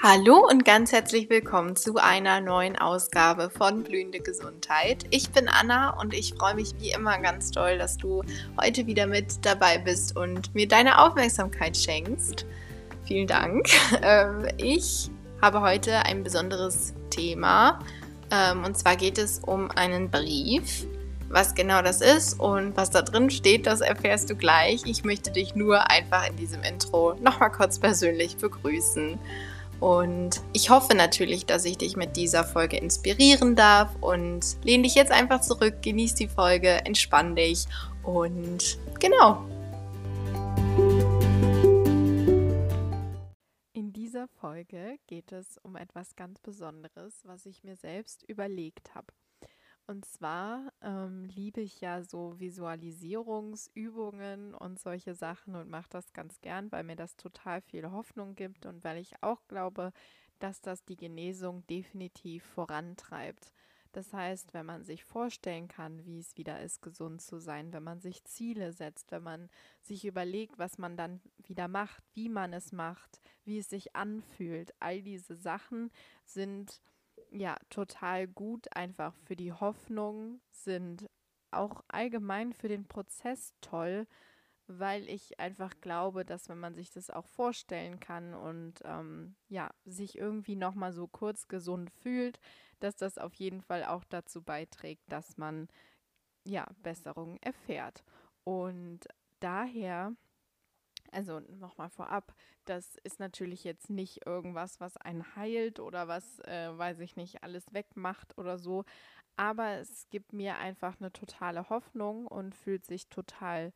Hallo und ganz herzlich willkommen zu einer neuen Ausgabe von Blühende Gesundheit. Ich bin Anna und ich freue mich wie immer ganz doll, dass du heute wieder mit dabei bist und mir deine Aufmerksamkeit schenkst. Vielen Dank. Ähm, ich habe heute ein besonderes Thema ähm, und zwar geht es um einen Brief. Was genau das ist und was da drin steht, das erfährst du gleich. Ich möchte dich nur einfach in diesem Intro nochmal kurz persönlich begrüßen. Und ich hoffe natürlich, dass ich dich mit dieser Folge inspirieren darf und lehn dich jetzt einfach zurück, genieß die Folge, entspann dich und genau. In dieser Folge geht es um etwas ganz Besonderes, was ich mir selbst überlegt habe. Und zwar ähm, liebe ich ja so Visualisierungsübungen und solche Sachen und mache das ganz gern, weil mir das total viel Hoffnung gibt und weil ich auch glaube, dass das die Genesung definitiv vorantreibt. Das heißt, wenn man sich vorstellen kann, wie es wieder ist, gesund zu sein, wenn man sich Ziele setzt, wenn man sich überlegt, was man dann wieder macht, wie man es macht, wie es sich anfühlt, all diese Sachen sind ja, total gut, einfach für die Hoffnung, sind auch allgemein für den Prozess toll, weil ich einfach glaube, dass wenn man sich das auch vorstellen kann und ähm, ja, sich irgendwie nochmal so kurz gesund fühlt, dass das auf jeden Fall auch dazu beiträgt, dass man ja Besserung erfährt. Und daher also nochmal vorab, das ist natürlich jetzt nicht irgendwas, was einen heilt oder was, äh, weiß ich nicht, alles wegmacht oder so. Aber es gibt mir einfach eine totale Hoffnung und fühlt sich total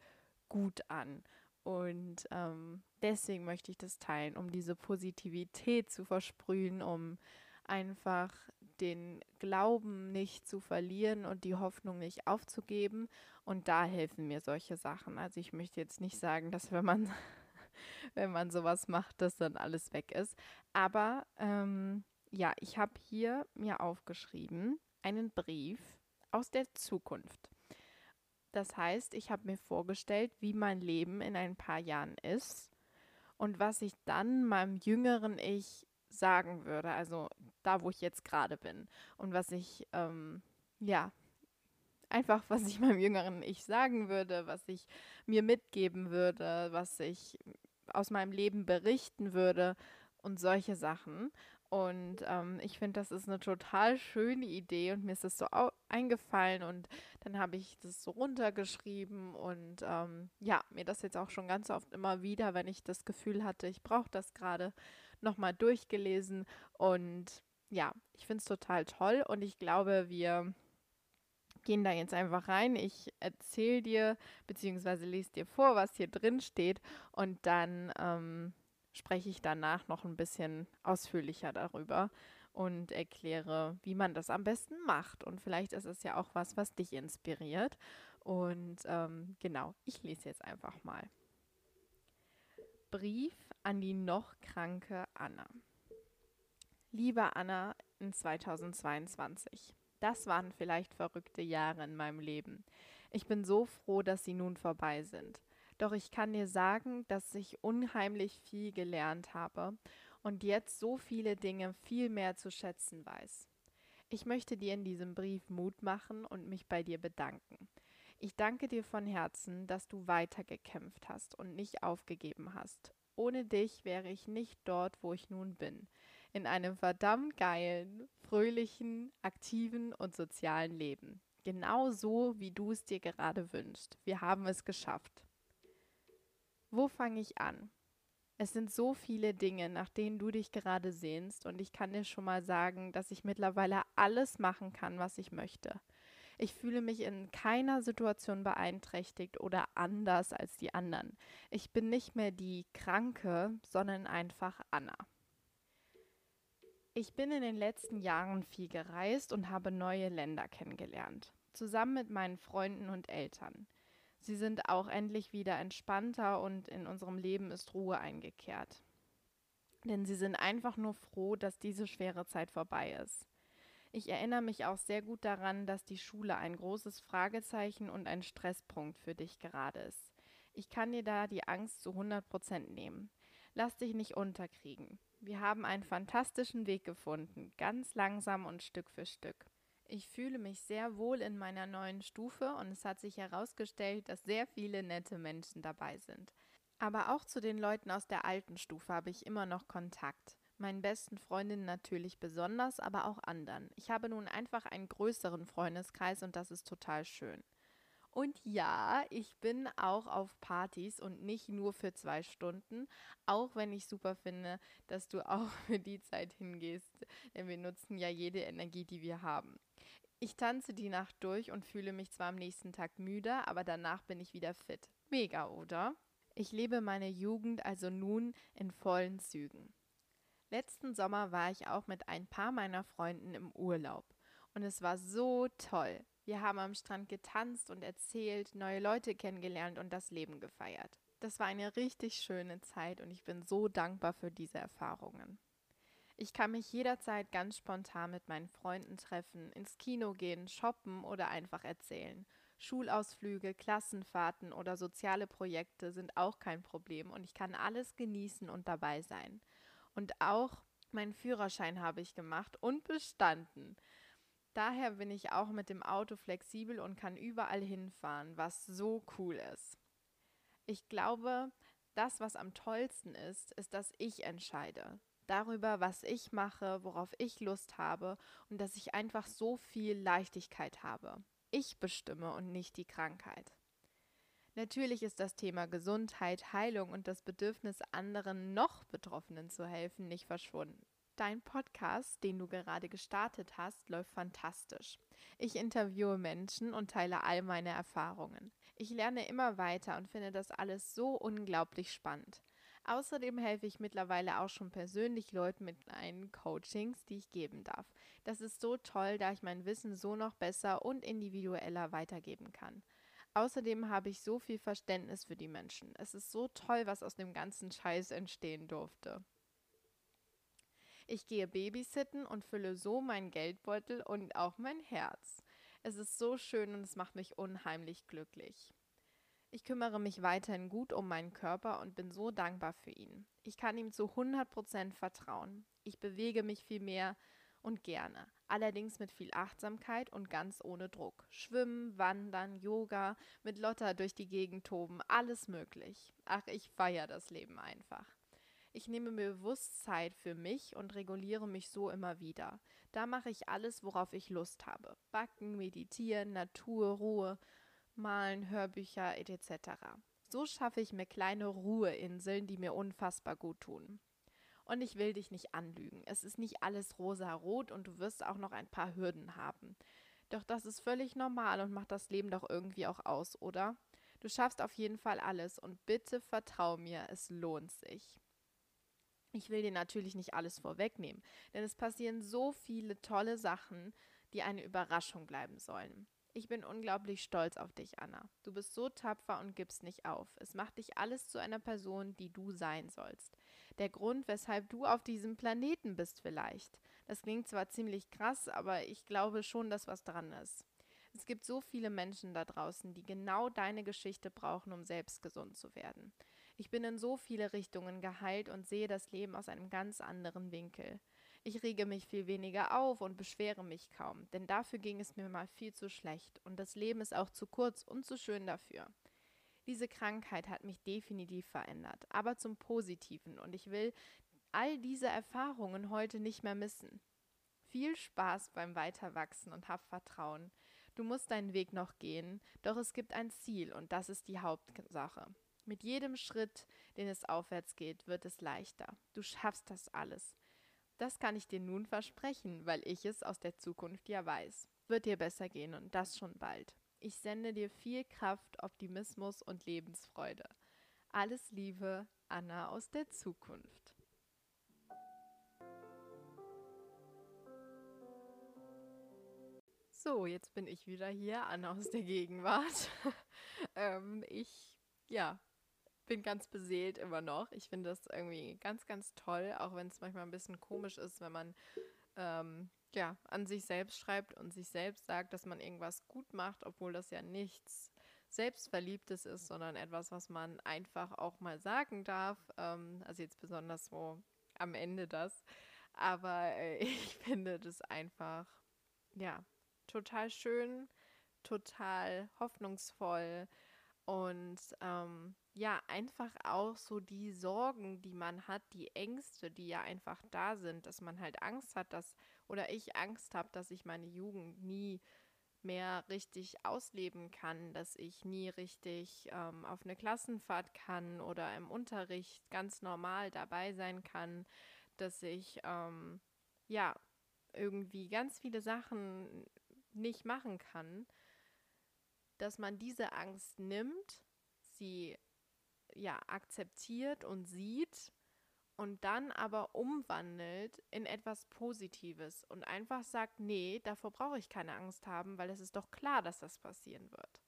gut an. Und ähm, deswegen möchte ich das teilen, um diese Positivität zu versprühen, um einfach den Glauben nicht zu verlieren und die Hoffnung nicht aufzugeben. Und da helfen mir solche Sachen. Also ich möchte jetzt nicht sagen, dass wenn man, wenn man sowas macht, dass dann alles weg ist. Aber ähm, ja, ich habe hier mir aufgeschrieben einen Brief aus der Zukunft. Das heißt, ich habe mir vorgestellt, wie mein Leben in ein paar Jahren ist und was ich dann meinem jüngeren Ich sagen würde, also da, wo ich jetzt gerade bin und was ich, ähm, ja, einfach, was ich meinem jüngeren Ich sagen würde, was ich mir mitgeben würde, was ich aus meinem Leben berichten würde und solche Sachen. Und ähm, ich finde, das ist eine total schöne Idee und mir ist das so eingefallen und dann habe ich das so runtergeschrieben und ähm, ja, mir das jetzt auch schon ganz oft immer wieder, wenn ich das Gefühl hatte, ich brauche das gerade, nochmal durchgelesen und ja, ich finde es total toll und ich glaube, wir gehen da jetzt einfach rein. Ich erzähle dir bzw. lese dir vor, was hier drin steht und dann ähm, spreche ich danach noch ein bisschen ausführlicher darüber und erkläre, wie man das am besten macht. Und vielleicht ist es ja auch was, was dich inspiriert. Und ähm, genau, ich lese jetzt einfach mal. Brief an die noch kranke Anna. Liebe Anna in 2022, das waren vielleicht verrückte Jahre in meinem Leben. Ich bin so froh, dass sie nun vorbei sind. Doch ich kann dir sagen, dass ich unheimlich viel gelernt habe und jetzt so viele Dinge viel mehr zu schätzen weiß. Ich möchte dir in diesem Brief Mut machen und mich bei dir bedanken. Ich danke dir von Herzen, dass du weitergekämpft hast und nicht aufgegeben hast. Ohne dich wäre ich nicht dort, wo ich nun bin. In einem verdammt geilen, fröhlichen, aktiven und sozialen Leben. Genau so, wie du es dir gerade wünschst. Wir haben es geschafft. Wo fange ich an? Es sind so viele Dinge, nach denen du dich gerade sehnst, und ich kann dir schon mal sagen, dass ich mittlerweile alles machen kann, was ich möchte. Ich fühle mich in keiner Situation beeinträchtigt oder anders als die anderen. Ich bin nicht mehr die Kranke, sondern einfach Anna. Ich bin in den letzten Jahren viel gereist und habe neue Länder kennengelernt, zusammen mit meinen Freunden und Eltern. Sie sind auch endlich wieder entspannter und in unserem Leben ist Ruhe eingekehrt. Denn sie sind einfach nur froh, dass diese schwere Zeit vorbei ist. Ich erinnere mich auch sehr gut daran, dass die Schule ein großes Fragezeichen und ein Stresspunkt für dich gerade ist. Ich kann dir da die Angst zu 100 Prozent nehmen. Lass dich nicht unterkriegen. Wir haben einen fantastischen Weg gefunden, ganz langsam und Stück für Stück. Ich fühle mich sehr wohl in meiner neuen Stufe und es hat sich herausgestellt, dass sehr viele nette Menschen dabei sind. Aber auch zu den Leuten aus der alten Stufe habe ich immer noch Kontakt. Meinen besten Freundinnen natürlich besonders, aber auch anderen. Ich habe nun einfach einen größeren Freundeskreis und das ist total schön. Und ja, ich bin auch auf Partys und nicht nur für zwei Stunden, auch wenn ich super finde, dass du auch für die Zeit hingehst, denn wir nutzen ja jede Energie, die wir haben. Ich tanze die Nacht durch und fühle mich zwar am nächsten Tag müde, aber danach bin ich wieder fit. Mega, oder? Ich lebe meine Jugend also nun in vollen Zügen. Letzten Sommer war ich auch mit ein paar meiner Freunden im Urlaub und es war so toll. Wir haben am Strand getanzt und erzählt, neue Leute kennengelernt und das Leben gefeiert. Das war eine richtig schöne Zeit und ich bin so dankbar für diese Erfahrungen. Ich kann mich jederzeit ganz spontan mit meinen Freunden treffen, ins Kino gehen, shoppen oder einfach erzählen. Schulausflüge, Klassenfahrten oder soziale Projekte sind auch kein Problem und ich kann alles genießen und dabei sein. Und auch meinen Führerschein habe ich gemacht und bestanden. Daher bin ich auch mit dem Auto flexibel und kann überall hinfahren, was so cool ist. Ich glaube, das, was am tollsten ist, ist, dass ich entscheide. Darüber, was ich mache, worauf ich Lust habe und dass ich einfach so viel Leichtigkeit habe. Ich bestimme und nicht die Krankheit. Natürlich ist das Thema Gesundheit, Heilung und das Bedürfnis, anderen noch Betroffenen zu helfen, nicht verschwunden. Dein Podcast, den du gerade gestartet hast, läuft fantastisch. Ich interviewe Menschen und teile all meine Erfahrungen. Ich lerne immer weiter und finde das alles so unglaublich spannend. Außerdem helfe ich mittlerweile auch schon persönlich Leuten mit meinen Coachings, die ich geben darf. Das ist so toll, da ich mein Wissen so noch besser und individueller weitergeben kann. Außerdem habe ich so viel Verständnis für die Menschen. Es ist so toll, was aus dem ganzen Scheiß entstehen durfte. Ich gehe babysitten und fülle so meinen Geldbeutel und auch mein Herz. Es ist so schön und es macht mich unheimlich glücklich. Ich kümmere mich weiterhin gut um meinen Körper und bin so dankbar für ihn. Ich kann ihm zu 100% vertrauen. Ich bewege mich viel mehr und gerne, allerdings mit viel Achtsamkeit und ganz ohne Druck. Schwimmen, Wandern, Yoga, mit Lotta durch die Gegend toben, alles möglich. Ach, ich feiere das Leben einfach. Ich nehme mir bewusst Zeit für mich und reguliere mich so immer wieder. Da mache ich alles, worauf ich Lust habe. Backen, meditieren, Natur, Ruhe, malen, Hörbücher etc. So schaffe ich mir kleine Ruheinseln, die mir unfassbar gut tun. Und ich will dich nicht anlügen. Es ist nicht alles rosa-rot und du wirst auch noch ein paar Hürden haben. Doch das ist völlig normal und macht das Leben doch irgendwie auch aus, oder? Du schaffst auf jeden Fall alles und bitte vertrau mir, es lohnt sich. Ich will dir natürlich nicht alles vorwegnehmen, denn es passieren so viele tolle Sachen, die eine Überraschung bleiben sollen. Ich bin unglaublich stolz auf dich, Anna. Du bist so tapfer und gibst nicht auf. Es macht dich alles zu einer Person, die du sein sollst. Der Grund, weshalb du auf diesem Planeten bist vielleicht. Das klingt zwar ziemlich krass, aber ich glaube schon, dass was dran ist. Es gibt so viele Menschen da draußen, die genau deine Geschichte brauchen, um selbst gesund zu werden. Ich bin in so viele Richtungen geheilt und sehe das Leben aus einem ganz anderen Winkel. Ich rege mich viel weniger auf und beschwere mich kaum, denn dafür ging es mir mal viel zu schlecht und das Leben ist auch zu kurz und zu schön dafür. Diese Krankheit hat mich definitiv verändert, aber zum Positiven und ich will all diese Erfahrungen heute nicht mehr missen. Viel Spaß beim Weiterwachsen und hab Vertrauen. Du musst deinen Weg noch gehen, doch es gibt ein Ziel und das ist die Hauptsache. Mit jedem Schritt, den es aufwärts geht, wird es leichter. Du schaffst das alles. Das kann ich dir nun versprechen, weil ich es aus der Zukunft ja weiß. Wird dir besser gehen und das schon bald. Ich sende dir viel Kraft, Optimismus und Lebensfreude. Alles Liebe, Anna aus der Zukunft. So, jetzt bin ich wieder hier, Anna aus der Gegenwart. ähm, ich, ja, bin ganz beseelt immer noch. Ich finde das irgendwie ganz, ganz toll, auch wenn es manchmal ein bisschen komisch ist, wenn man ähm, ja, an sich selbst schreibt und sich selbst sagt, dass man irgendwas gut macht, obwohl das ja nichts Selbstverliebtes ist, sondern etwas, was man einfach auch mal sagen darf. Ähm, also jetzt besonders so am Ende das. Aber äh, ich finde das einfach, ja, total schön, total hoffnungsvoll und ähm, ja, einfach auch so die Sorgen, die man hat, die Ängste, die ja einfach da sind, dass man halt Angst hat, dass, oder ich Angst habe, dass ich meine Jugend nie mehr richtig ausleben kann, dass ich nie richtig ähm, auf eine Klassenfahrt kann oder im Unterricht ganz normal dabei sein kann, dass ich ähm, ja irgendwie ganz viele Sachen nicht machen kann, dass man diese Angst nimmt, sie ja akzeptiert und sieht und dann aber umwandelt in etwas Positives und einfach sagt, nee, davor brauche ich keine Angst haben, weil es ist doch klar, dass das passieren wird.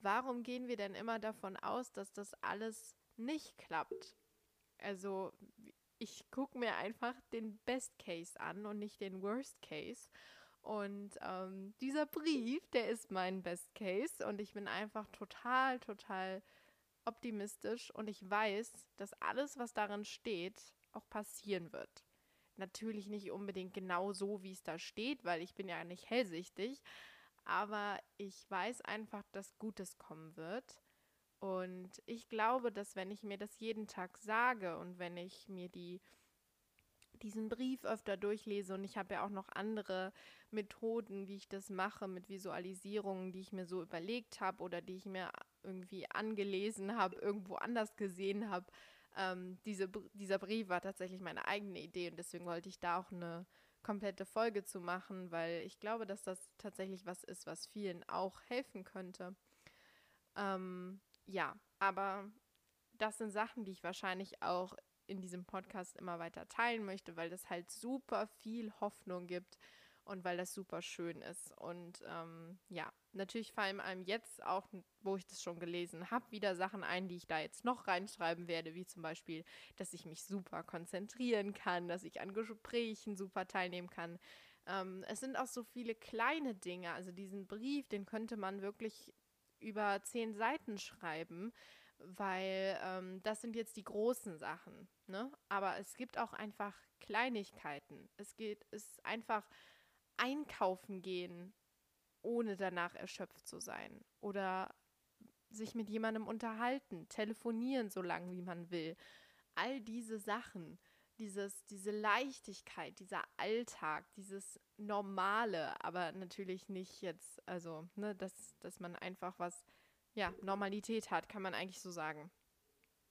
Warum gehen wir denn immer davon aus, dass das alles nicht klappt? Also ich gucke mir einfach den Best Case an und nicht den Worst Case. Und ähm, dieser Brief, der ist mein Best Case und ich bin einfach total, total optimistisch und ich weiß, dass alles, was darin steht, auch passieren wird. Natürlich nicht unbedingt genau so, wie es da steht, weil ich bin ja nicht hellsichtig, aber ich weiß einfach, dass Gutes kommen wird. Und ich glaube, dass wenn ich mir das jeden Tag sage und wenn ich mir die diesen Brief öfter durchlese und ich habe ja auch noch andere Methoden, wie ich das mache mit Visualisierungen, die ich mir so überlegt habe oder die ich mir irgendwie angelesen habe, irgendwo anders gesehen habe. Ähm, diese, dieser Brief war tatsächlich meine eigene Idee und deswegen wollte ich da auch eine komplette Folge zu machen, weil ich glaube, dass das tatsächlich was ist, was vielen auch helfen könnte. Ähm, ja, aber das sind Sachen, die ich wahrscheinlich auch in diesem Podcast immer weiter teilen möchte, weil das halt super viel Hoffnung gibt und weil das super schön ist. Und ähm, ja, natürlich fallen einem jetzt auch, wo ich das schon gelesen habe, wieder Sachen ein, die ich da jetzt noch reinschreiben werde, wie zum Beispiel, dass ich mich super konzentrieren kann, dass ich an Gesprächen super teilnehmen kann. Ähm, es sind auch so viele kleine Dinge. Also diesen Brief, den könnte man wirklich über zehn Seiten schreiben weil ähm, das sind jetzt die großen Sachen. Ne? Aber es gibt auch einfach Kleinigkeiten. Es geht, es ist einfach einkaufen gehen, ohne danach erschöpft zu sein. Oder sich mit jemandem unterhalten, telefonieren so lange, wie man will. All diese Sachen, dieses, diese Leichtigkeit, dieser Alltag, dieses Normale, aber natürlich nicht jetzt, also, ne, dass, dass man einfach was ja, Normalität hat, kann man eigentlich so sagen.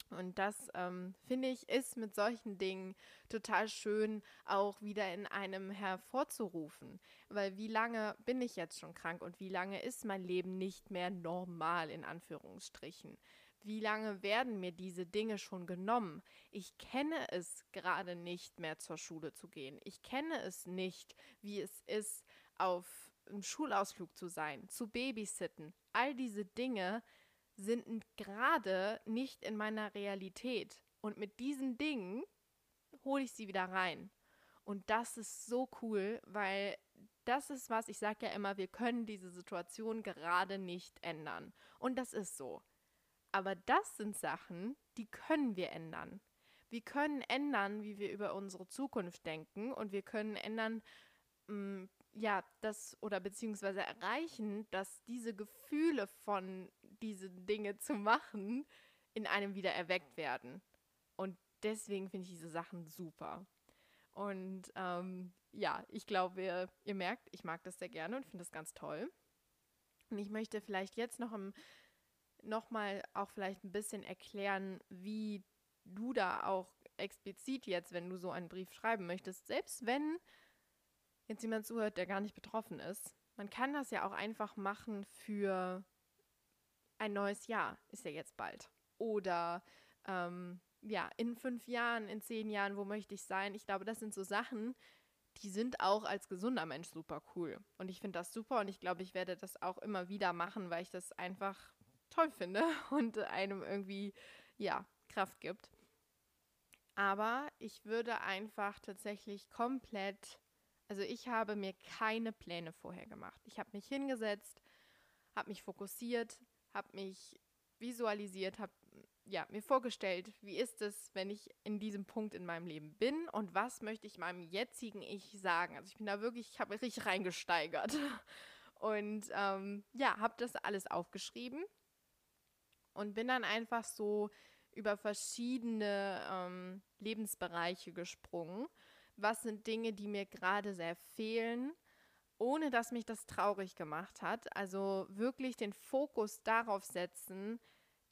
Und das, ähm, finde ich, ist mit solchen Dingen total schön auch wieder in einem hervorzurufen. Weil wie lange bin ich jetzt schon krank und wie lange ist mein Leben nicht mehr normal in Anführungsstrichen? Wie lange werden mir diese Dinge schon genommen? Ich kenne es gerade nicht mehr zur Schule zu gehen. Ich kenne es nicht, wie es ist, auf einem Schulausflug zu sein, zu babysitten. All diese Dinge sind gerade nicht in meiner Realität. Und mit diesen Dingen hole ich sie wieder rein. Und das ist so cool, weil das ist was, ich sage ja immer, wir können diese Situation gerade nicht ändern. Und das ist so. Aber das sind Sachen, die können wir ändern. Wir können ändern, wie wir über unsere Zukunft denken und wir können ändern, mh, mm, ja, das oder beziehungsweise erreichen, dass diese Gefühle von diese Dinge zu machen in einem wieder erweckt werden. Und deswegen finde ich diese Sachen super. Und ähm, ja, ich glaube, ihr, ihr, merkt, ich mag das sehr gerne und finde das ganz toll. Und ich möchte vielleicht jetzt noch, im, noch mal auch vielleicht ein bisschen erklären, wie du da auch explizit jetzt, wenn du so einen Brief schreiben möchtest, selbst wenn jetzt jemand zuhört, der gar nicht betroffen ist. Man kann das ja auch einfach machen für ein neues Jahr, ist ja jetzt bald. Oder ähm, ja, in fünf Jahren, in zehn Jahren, wo möchte ich sein? Ich glaube, das sind so Sachen, die sind auch als gesunder Mensch super cool. Und ich finde das super und ich glaube, ich werde das auch immer wieder machen, weil ich das einfach toll finde und einem irgendwie, ja, Kraft gibt. Aber ich würde einfach tatsächlich komplett also ich habe mir keine Pläne vorher gemacht. Ich habe mich hingesetzt, habe mich fokussiert, habe mich visualisiert, habe ja, mir vorgestellt, wie ist es, wenn ich in diesem Punkt in meinem Leben bin und was möchte ich meinem jetzigen Ich sagen. Also ich bin da wirklich, ich habe richtig reingesteigert und ähm, ja, habe das alles aufgeschrieben und bin dann einfach so über verschiedene ähm, Lebensbereiche gesprungen. Was sind Dinge, die mir gerade sehr fehlen? ohne dass mich das traurig gemacht hat. Also wirklich den Fokus darauf setzen,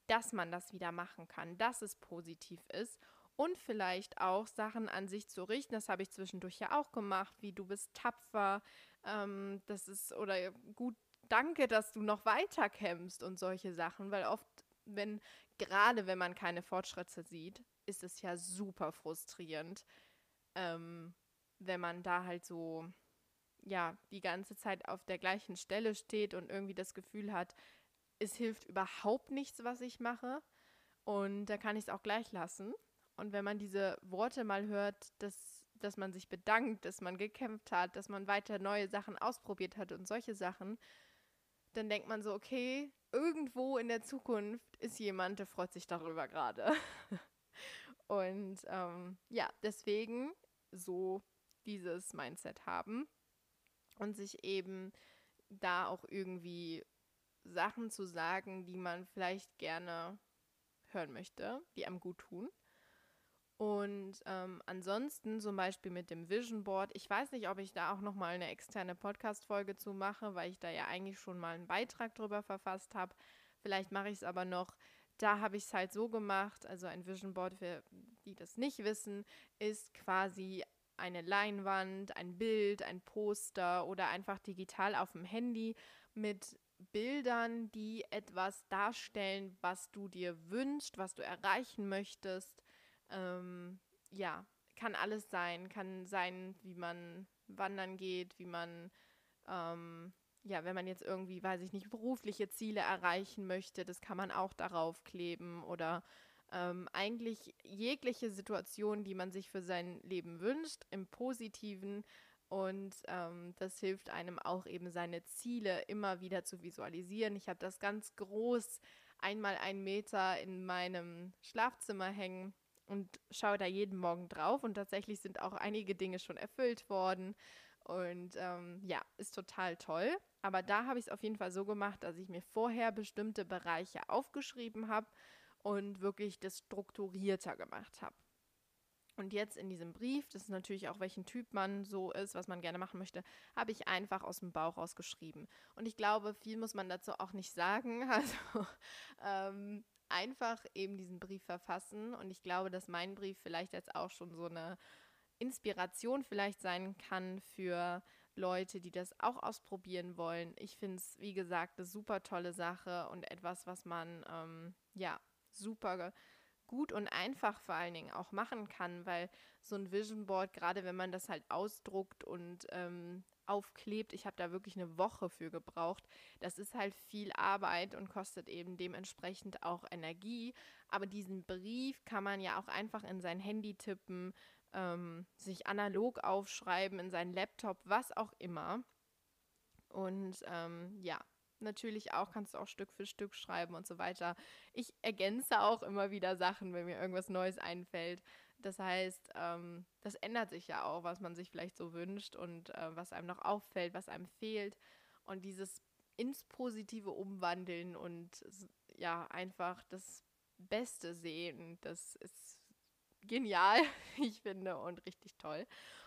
dass man das wieder machen kann, dass es positiv ist und vielleicht auch Sachen an sich zu richten. Das habe ich zwischendurch ja auch gemacht, wie du bist tapfer, ähm, das ist oder gut, danke, dass du noch weiter kämpfst und solche Sachen, weil oft, wenn gerade wenn man keine Fortschritte sieht, ist es ja super frustrierend, ähm, wenn man da halt so ja die ganze Zeit auf der gleichen Stelle steht und irgendwie das Gefühl hat, es hilft überhaupt nichts, was ich mache. Und da kann ich es auch gleich lassen. Und wenn man diese Worte mal hört, dass, dass man sich bedankt, dass man gekämpft hat, dass man weiter neue Sachen ausprobiert hat und solche Sachen, dann denkt man so, okay, irgendwo in der Zukunft ist jemand, der freut sich darüber gerade. und ähm, ja, deswegen so dieses Mindset haben und sich eben da auch irgendwie Sachen zu sagen, die man vielleicht gerne hören möchte, die einem gut tun. Und ähm, ansonsten zum Beispiel mit dem Vision Board, ich weiß nicht, ob ich da auch nochmal eine externe Podcast-Folge zu mache, weil ich da ja eigentlich schon mal einen Beitrag drüber verfasst habe. Vielleicht mache ich es aber noch. Da habe ich es halt so gemacht, also ein Vision Board, für die das nicht wissen, ist quasi eine Leinwand, ein Bild, ein Poster oder einfach digital auf dem Handy mit Bildern, die etwas darstellen, was du dir wünschst, was du erreichen möchtest. Ähm, ja, kann alles sein. Kann sein, wie man wandern geht, wie man, ähm, ja, wenn man jetzt irgendwie, weiß ich nicht, berufliche Ziele erreichen möchte, das kann man auch darauf kleben oder ähm, eigentlich jegliche Situation, die man sich für sein Leben wünscht, im positiven und ähm, das hilft einem auch eben seine Ziele immer wieder zu visualisieren. Ich habe das ganz groß einmal einen Meter in meinem Schlafzimmer hängen und schaue da jeden Morgen drauf. Und tatsächlich sind auch einige Dinge schon erfüllt worden. Und ähm, ja, ist total toll. Aber da habe ich es auf jeden Fall so gemacht, dass ich mir vorher bestimmte Bereiche aufgeschrieben habe und wirklich das strukturierter gemacht habe. Und jetzt in diesem Brief, das ist natürlich auch, welchen Typ man so ist, was man gerne machen möchte, habe ich einfach aus dem Bauch raus geschrieben. Und ich glaube, viel muss man dazu auch nicht sagen. Also ähm, einfach eben diesen Brief verfassen. Und ich glaube, dass mein Brief vielleicht jetzt auch schon so eine Inspiration vielleicht sein kann für Leute, die das auch ausprobieren wollen. Ich finde es, wie gesagt, eine super tolle Sache und etwas, was man ähm, ja super gut und einfach vor allen Dingen auch machen kann, weil so ein Vision Board, gerade wenn man das halt ausdruckt und ähm, aufklebt, ich habe da wirklich eine Woche für gebraucht. Das ist halt viel Arbeit und kostet eben dementsprechend auch Energie. Aber diesen Brief kann man ja auch einfach in sein Handy tippen, ähm, sich analog aufschreiben, in seinen Laptop, was auch immer. Und ähm, ja, natürlich auch, kannst du auch Stück für Stück schreiben und so weiter. Ich ergänze auch immer wieder Sachen, wenn mir irgendwas Neues einfällt. Das heißt, ähm, das ändert sich ja auch, was man sich vielleicht so wünscht und äh, was einem noch auffällt, was einem fehlt. Und dieses ins Positive umwandeln und ja, einfach das Beste sehen, das ist genial, ich finde, und richtig toll.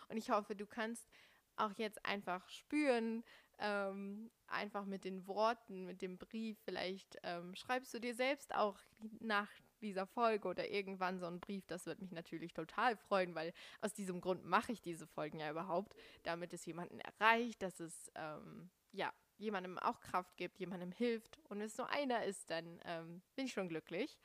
Und ich hoffe, du kannst auch jetzt einfach spüren, ähm, einfach mit den Worten, mit dem Brief, vielleicht ähm, schreibst du dir selbst auch nach dieser Folge oder irgendwann so einen Brief. Das wird mich natürlich total freuen, weil aus diesem Grund mache ich diese Folgen ja überhaupt, damit es jemanden erreicht, dass es ähm, ja jemandem auch Kraft gibt, jemandem hilft. Und wenn es nur einer ist, dann ähm, bin ich schon glücklich.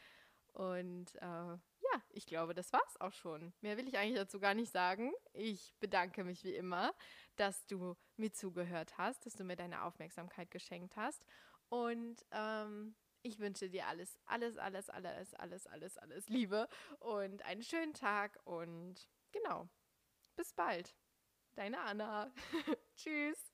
Und äh, ja, ich glaube, das war's auch schon. Mehr will ich eigentlich dazu gar nicht sagen. Ich bedanke mich wie immer, dass du mir zugehört hast, dass du mir deine Aufmerksamkeit geschenkt hast. Und ähm, ich wünsche dir alles, alles, alles, alles, alles, alles, alles Liebe und einen schönen Tag und genau, bis bald. Deine Anna. Tschüss.